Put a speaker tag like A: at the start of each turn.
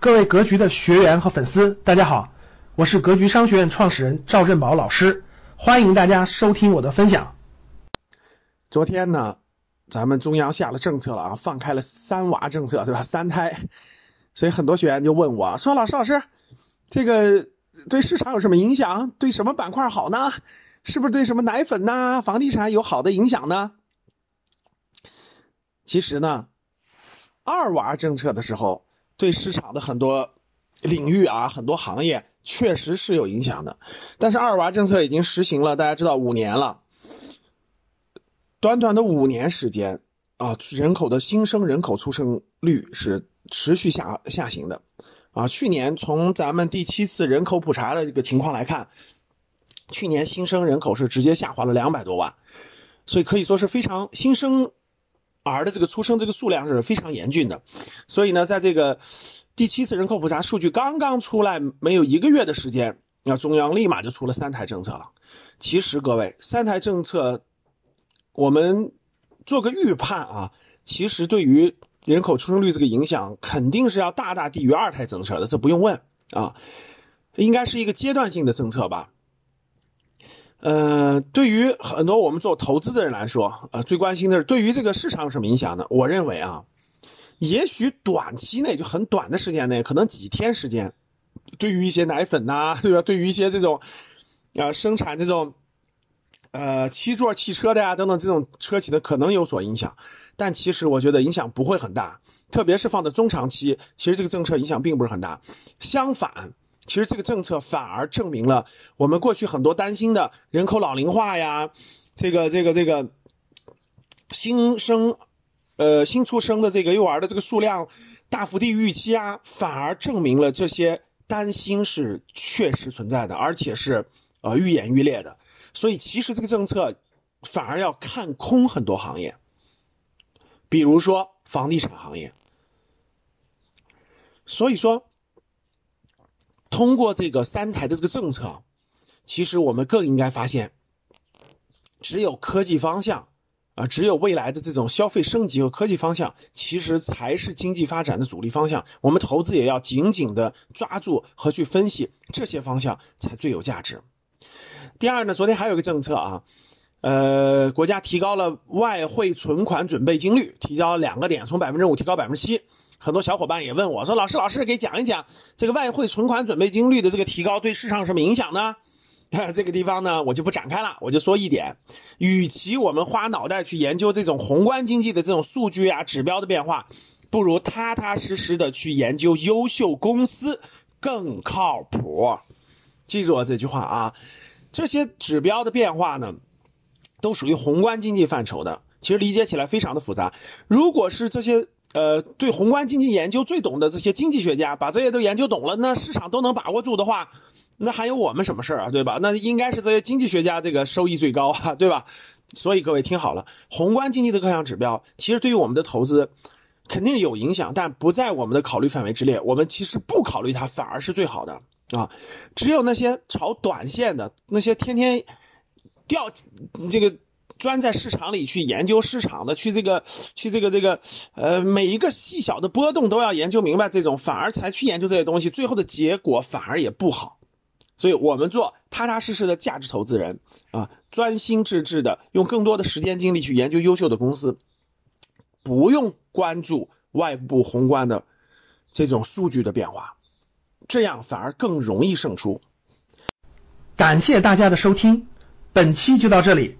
A: 各位格局的学员和粉丝，大家好，我是格局商学院创始人赵振宝老师，欢迎大家收听我的分享。
B: 昨天呢，咱们中央下了政策了啊，放开了三娃政策，对吧？三胎，所以很多学员就问我说：“老师，老师，这个对市场有什么影响？对什么板块好呢？是不是对什么奶粉呐、房地产有好的影响呢？”其实呢，二娃政策的时候。对市场的很多领域啊，很多行业确实是有影响的。但是二娃政策已经实行了，大家知道五年了，短短的五年时间啊，人口的新生人口出生率是持续下下行的啊。去年从咱们第七次人口普查的这个情况来看，去年新生人口是直接下滑了两百多万，所以可以说是非常新生。儿的这个出生这个数量是非常严峻的，所以呢，在这个第七次人口普查数据刚刚出来没有一个月的时间，那中央立马就出了三胎政策了。其实各位，三胎政策我们做个预判啊，其实对于人口出生率这个影响肯定是要大大低于二胎政策的，这不用问啊，应该是一个阶段性的政策吧。呃，对于很多我们做投资的人来说，呃，最关心的是对于这个市场有什么影响呢？我认为啊，也许短期内就很短的时间内，可能几天时间，对于一些奶粉呐，对吧？对于一些这种啊生产这种呃七座汽车的呀等等这种车企的可能有所影响，但其实我觉得影响不会很大，特别是放在中长期，其实这个政策影响并不是很大，相反。其实这个政策反而证明了我们过去很多担心的人口老龄化呀，这个这个这个新生呃新出生的这个幼儿的这个数量大幅低于预期啊，反而证明了这些担心是确实存在的，而且是呃愈演愈烈的。所以其实这个政策反而要看空很多行业，比如说房地产行业。所以说。通过这个三台的这个政策，其实我们更应该发现，只有科技方向啊，只有未来的这种消费升级和科技方向，其实才是经济发展的主力方向。我们投资也要紧紧的抓住和去分析这些方向，才最有价值。第二呢，昨天还有个政策啊，呃，国家提高了外汇存款准备金率，提高两个点，从百分之五提高百分之七。很多小伙伴也问我说：“老师，老师给讲一讲这个外汇存款准备金率的这个提高对市场什么影响呢？” 这个地方呢，我就不展开了，我就说一点：与其我们花脑袋去研究这种宏观经济的这种数据啊、指标的变化，不如踏踏实实的去研究优秀公司更靠谱。记住我这句话啊，这些指标的变化呢，都属于宏观经济范畴的，其实理解起来非常的复杂。如果是这些。呃，对宏观经济研究最懂的这些经济学家，把这些都研究懂了，那市场都能把握住的话，那还有我们什么事儿啊，对吧？那应该是这些经济学家这个收益最高啊，对吧？所以各位听好了，宏观经济的各项指标，其实对于我们的投资肯定有影响，但不在我们的考虑范围之列。我们其实不考虑它，反而是最好的啊。只有那些炒短线的，那些天天掉这个。专在市场里去研究市场的，去这个去这个这个呃每一个细小的波动都要研究明白，这种反而才去研究这些东西，最后的结果反而也不好。所以我们做踏踏实实的价值投资人啊，专心致志的用更多的时间精力去研究优秀的公司，不用关注外部宏观的这种数据的变化，这样反而更容易胜出。
A: 感谢大家的收听，本期就到这里。